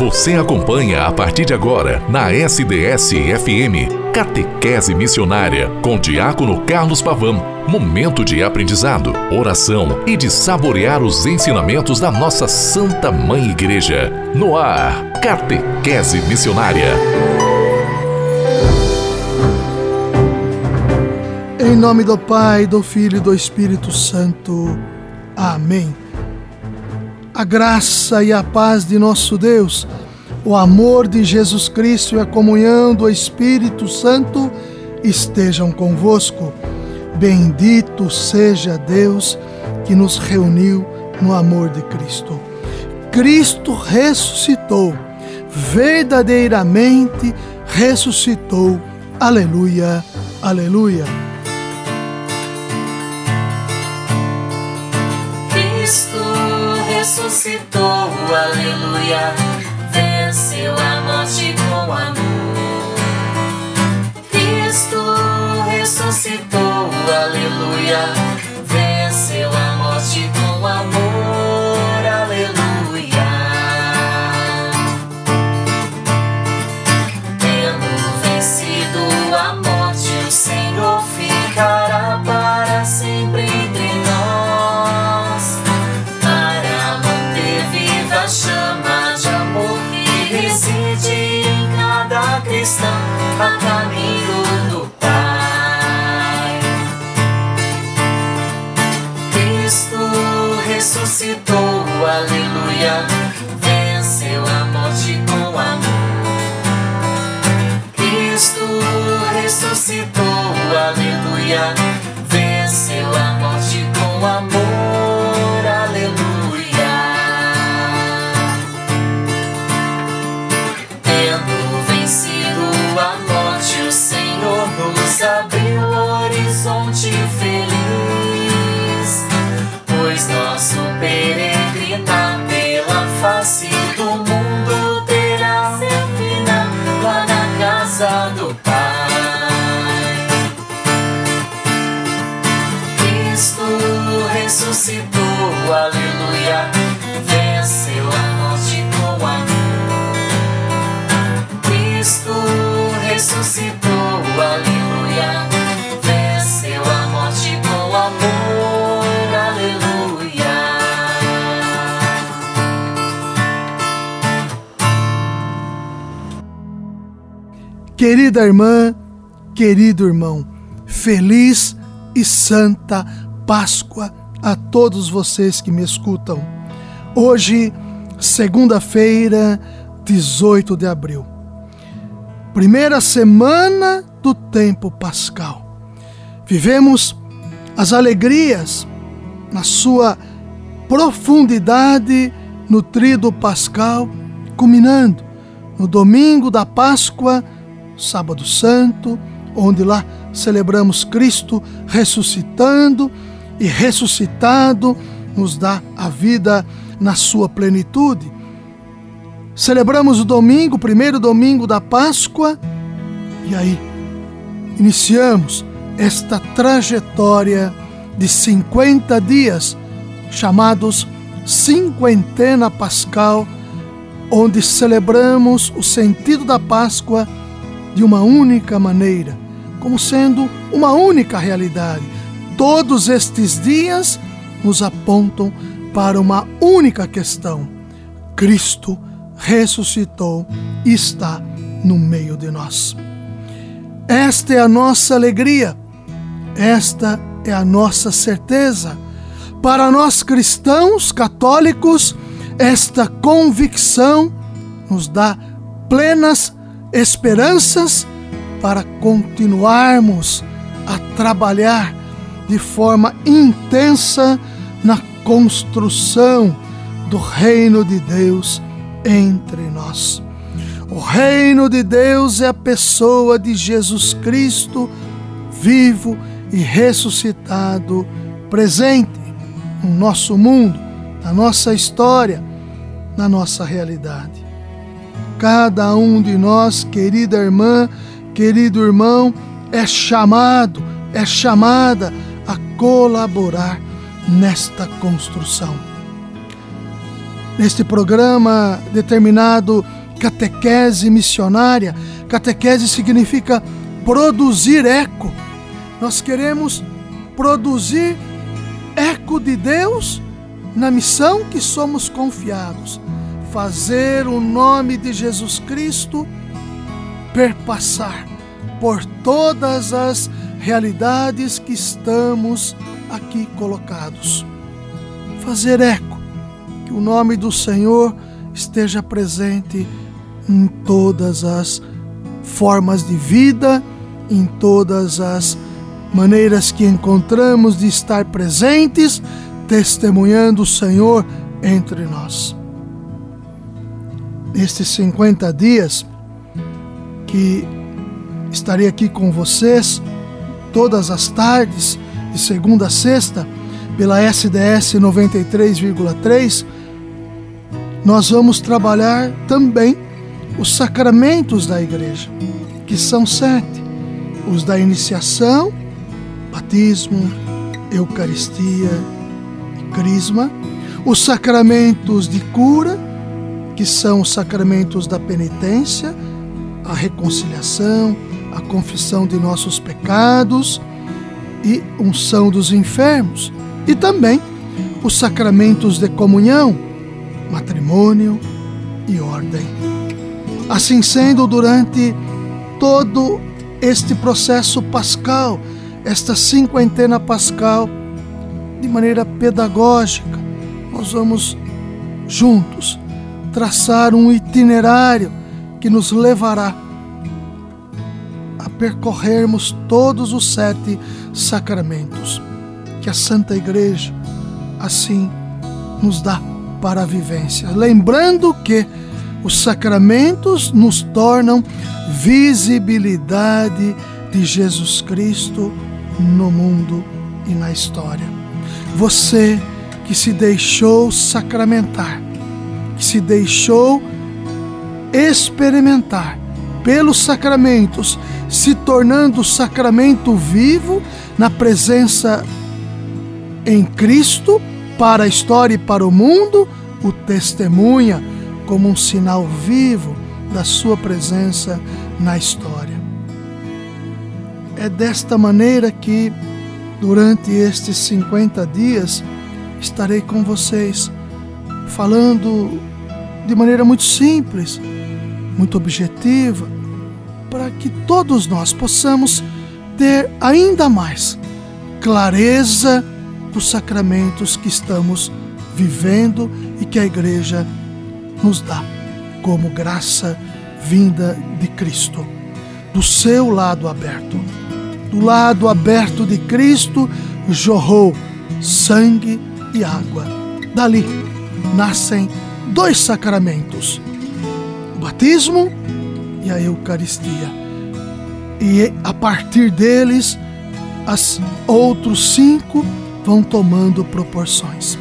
Você acompanha a partir de agora na SDS-FM Catequese Missionária com Diácono Carlos Pavão. Momento de aprendizado, oração e de saborear os ensinamentos da nossa Santa Mãe Igreja. No ar, Catequese Missionária. Em nome do Pai, do Filho e do Espírito Santo. Amém a graça e a paz de nosso Deus, o amor de Jesus Cristo e a comunhão do Espírito Santo estejam convosco. Bendito seja Deus que nos reuniu no amor de Cristo. Cristo ressuscitou, verdadeiramente ressuscitou. Aleluia, aleluia. ressuscitou, aleluia, aleluia, aleluia, ressuscitou, aleluia, venceu a morte com amor, aleluia. Querida irmã, querido irmão, feliz e santa Páscoa a todos vocês que me escutam. Hoje, segunda-feira, 18 de abril, primeira semana do tempo pascal. Vivemos as alegrias na sua profundidade no trido pascal, culminando no domingo da Páscoa, sábado santo, onde lá celebramos Cristo ressuscitando e ressuscitado nos dá a vida na sua plenitude. Celebramos o domingo, o primeiro domingo da Páscoa, e aí iniciamos esta trajetória de 50 dias, chamados Cinquentena Pascal, onde celebramos o sentido da Páscoa de uma única maneira, como sendo uma única realidade. Todos estes dias nos apontam para uma única questão: Cristo ressuscitou e está no meio de nós. Esta é a nossa alegria, esta é a nossa certeza. Para nós cristãos católicos, esta convicção nos dá plenas esperanças para continuarmos a trabalhar de forma intensa na construção do reino de Deus entre nós. O reino de Deus é a pessoa de Jesus Cristo, vivo e ressuscitado, presente no nosso mundo, na nossa história, na nossa realidade. Cada um de nós, querida irmã, querido irmão, é chamado, é chamada a colaborar nesta construção. Neste programa determinado catequese missionária. Catequese significa produzir eco. Nós queremos produzir eco de Deus na missão que somos confiados. Fazer o nome de Jesus Cristo perpassar por todas as realidades que estamos aqui colocados. Fazer eco, que o nome do Senhor esteja presente em todas as formas de vida, em todas as maneiras que encontramos de estar presentes, testemunhando o Senhor entre nós. Nestes 50 dias que estarei aqui com vocês todas as tardes, de segunda a sexta, pela SDS 93,3, nós vamos trabalhar também os sacramentos da igreja, que são sete: os da iniciação, batismo, Eucaristia e Crisma, os sacramentos de cura, que são os sacramentos da penitência, a reconciliação, a confissão de nossos pecados e unção dos enfermos, e também os sacramentos de comunhão, matrimônio e ordem. Assim sendo, durante todo este processo pascal, esta cinquentena pascal, de maneira pedagógica, nós vamos juntos traçar um itinerário que nos levará percorrermos todos os sete sacramentos que a Santa Igreja assim nos dá para a vivência. Lembrando que os sacramentos nos tornam visibilidade de Jesus Cristo no mundo e na história. Você que se deixou sacramentar, que se deixou experimentar pelos sacramentos se tornando sacramento vivo na presença em Cristo para a história e para o mundo, o testemunha como um sinal vivo da sua presença na história. É desta maneira que, durante estes 50 dias, estarei com vocês, falando de maneira muito simples, muito objetiva, para que todos nós possamos ter ainda mais clareza dos sacramentos que estamos vivendo e que a igreja nos dá como graça vinda de Cristo. Do seu lado aberto, do lado aberto de Cristo, jorrou sangue e água. Dali nascem dois sacramentos: o batismo e a Eucaristia. E a partir deles, os outros cinco vão tomando proporções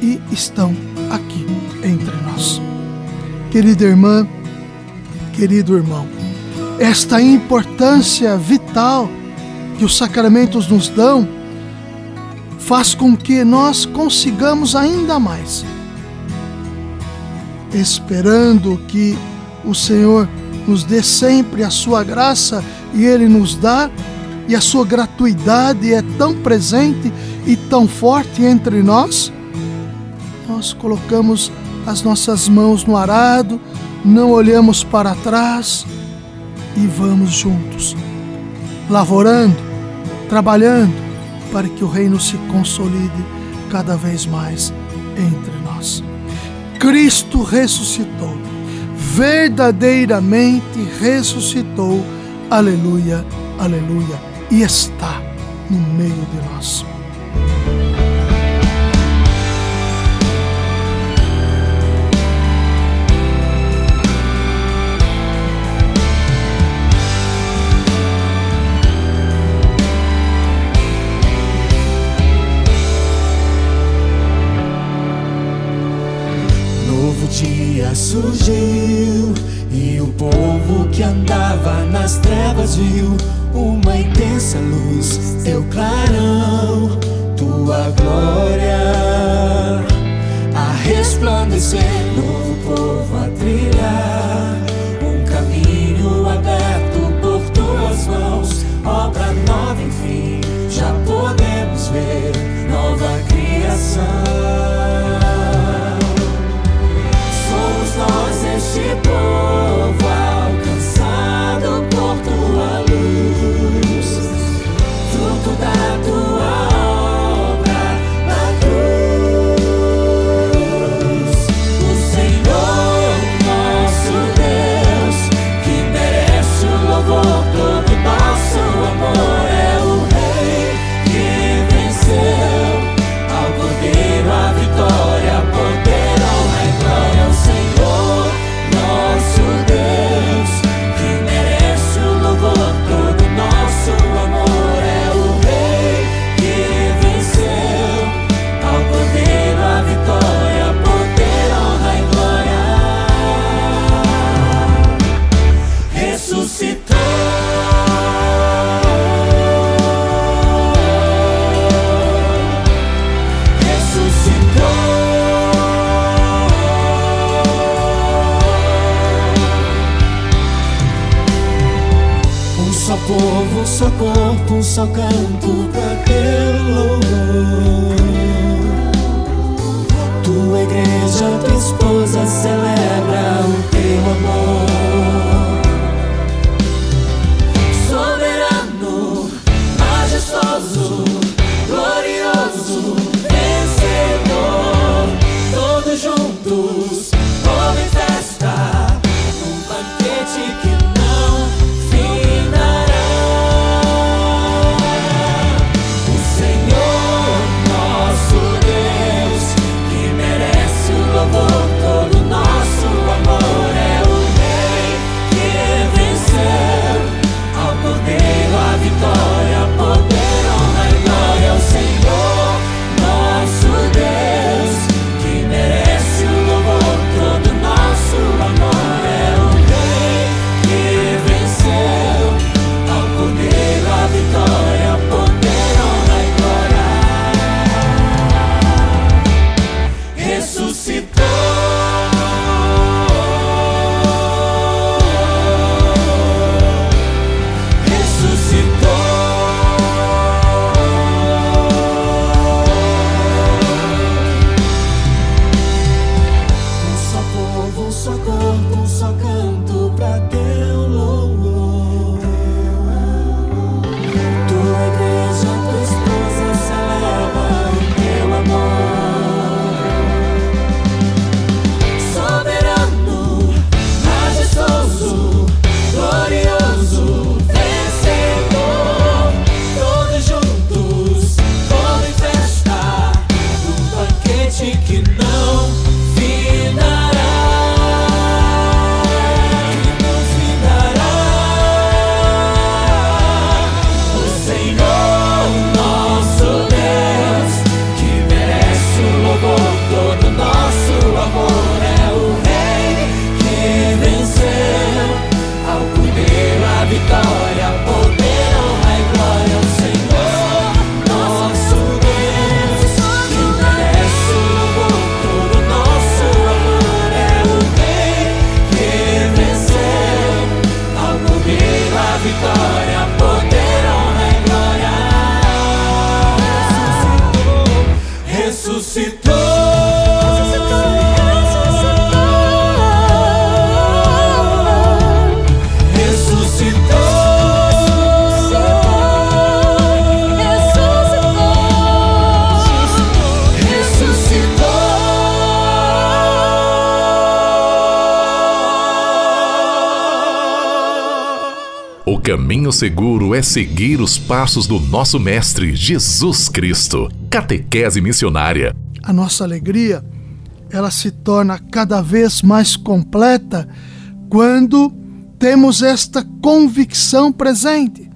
e estão aqui entre nós. Querida irmã, querido irmão, esta importância vital que os sacramentos nos dão faz com que nós consigamos ainda mais, esperando que o Senhor nos dê sempre a sua graça e Ele nos dá, e a sua gratuidade é tão presente e tão forte entre nós, nós colocamos as nossas mãos no arado, não olhamos para trás e vamos juntos, lavorando, trabalhando para que o reino se consolide cada vez mais entre nós. Cristo ressuscitou verdadeiramente ressuscitou. Aleluia, aleluia. E está no meio de nós. dia surgiu e o povo que andava nas trevas viu caminho seguro é seguir os passos do nosso Mestre Jesus Cristo. Catequese missionária. A nossa alegria, ela se torna cada vez mais completa quando temos esta convicção presente.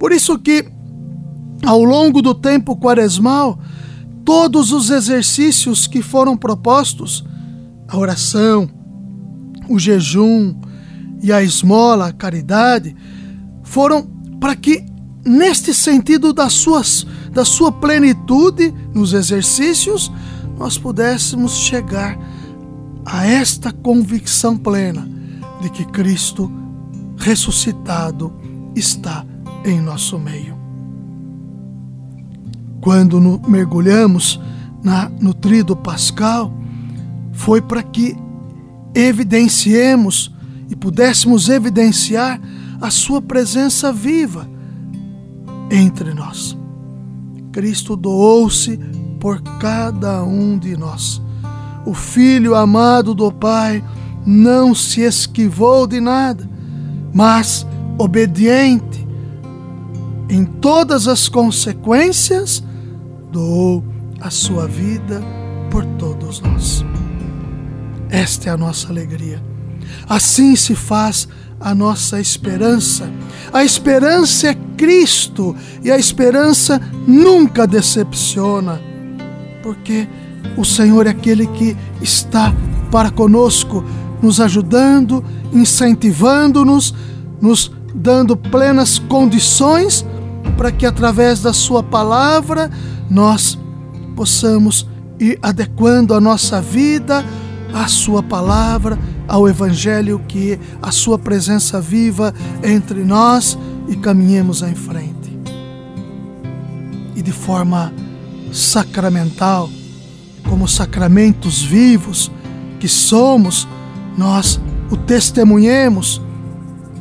Por isso que ao longo do tempo quaresmal, todos os exercícios que foram propostos, a oração, o jejum e a esmola, a caridade, foram para que, neste sentido das suas, da sua plenitude nos exercícios, nós pudéssemos chegar a esta convicção plena de que Cristo ressuscitado está em nosso meio. Quando no, mergulhamos na, no trido pascal, foi para que evidenciemos e pudéssemos evidenciar a Sua presença viva entre nós. Cristo doou-se por cada um de nós. O Filho amado do Pai não se esquivou de nada, mas obediente em todas as consequências, doou a sua vida por todos nós. Esta é a nossa alegria. Assim se faz a nossa esperança. A esperança é Cristo e a esperança nunca decepciona, porque o Senhor é aquele que está para conosco, nos ajudando, incentivando-nos, nos dando plenas condições para que através da Sua palavra nós possamos ir adequando a nossa vida à Sua palavra ao Evangelho, que a Sua presença viva entre nós e caminhemos em frente. E de forma sacramental, como sacramentos vivos que somos, nós o testemunhemos,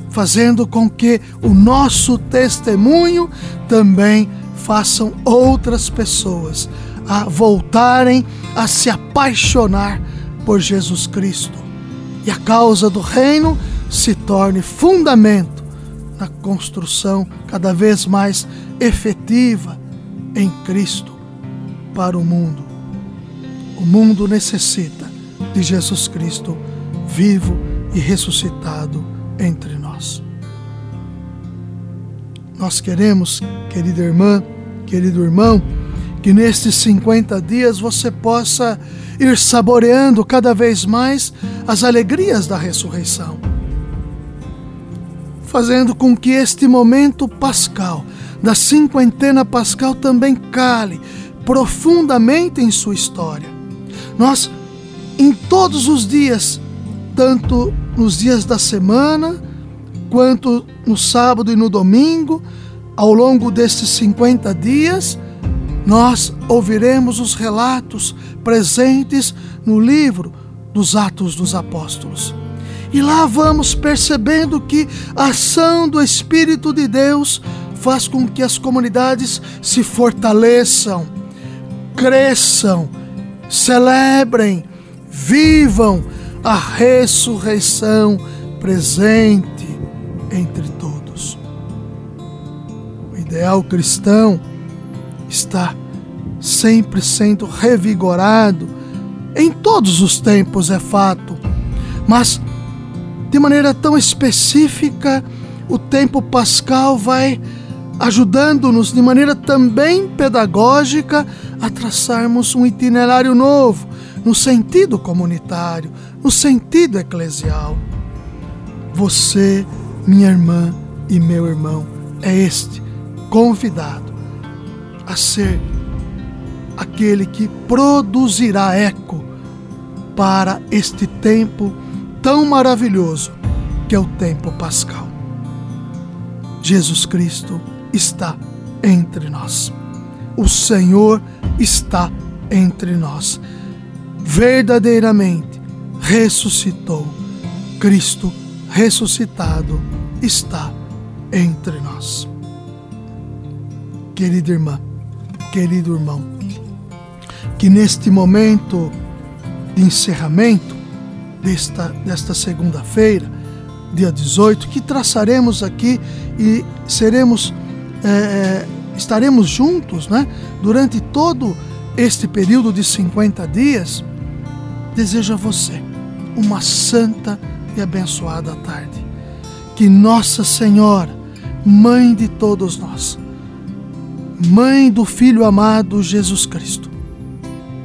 fazendo com que o nosso testemunho também façam outras pessoas a voltarem a se apaixonar por Jesus Cristo e a causa do reino se torne fundamento na construção cada vez mais efetiva em Cristo para o mundo. O mundo necessita de Jesus Cristo vivo e ressuscitado entre nós. Nós queremos, querida irmã, querido irmão, que nestes 50 dias você possa ir saboreando cada vez mais as alegrias da ressurreição, fazendo com que este momento pascal, da cinquentena pascal, também cale profundamente em sua história. Nós, em todos os dias, tanto nos dias da semana, quanto no sábado e no domingo, ao longo destes 50 dias, nós ouviremos os relatos presentes no livro dos Atos dos Apóstolos. E lá vamos percebendo que a ação do Espírito de Deus faz com que as comunidades se fortaleçam, cresçam, celebrem, vivam a ressurreição presente entre todos. O ideal cristão está sempre sendo revigorado. Em todos os tempos, é fato, mas de maneira tão específica, o tempo pascal vai ajudando-nos de maneira também pedagógica a traçarmos um itinerário novo, no sentido comunitário, no sentido eclesial. Você, minha irmã e meu irmão, é este convidado a ser aquele que produzirá eco para este tempo tão maravilhoso que é o tempo pascal. Jesus Cristo está entre nós. O Senhor está entre nós. Verdadeiramente ressuscitou. Cristo ressuscitado está entre nós. Querida irmã, querido irmão, que neste momento de encerramento desta, desta segunda-feira, dia 18, que traçaremos aqui e seremos, é, é, estaremos juntos né, durante todo este período de 50 dias, desejo a você uma santa e abençoada tarde. Que Nossa Senhora, Mãe de todos nós, Mãe do Filho amado Jesus Cristo,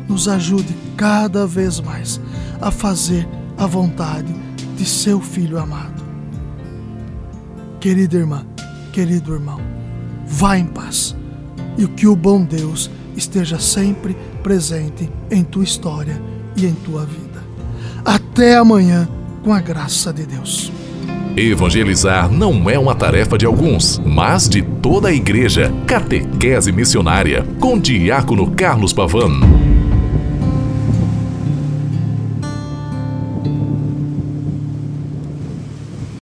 nos ajude cada vez mais a fazer a vontade de seu Filho amado. Querida irmã, querido irmão, vá em paz e que o bom Deus esteja sempre presente em tua história e em tua vida. Até amanhã, com a graça de Deus. Evangelizar não é uma tarefa de alguns, mas de toda a igreja. Catequese Missionária, com Diácono Carlos Pavan.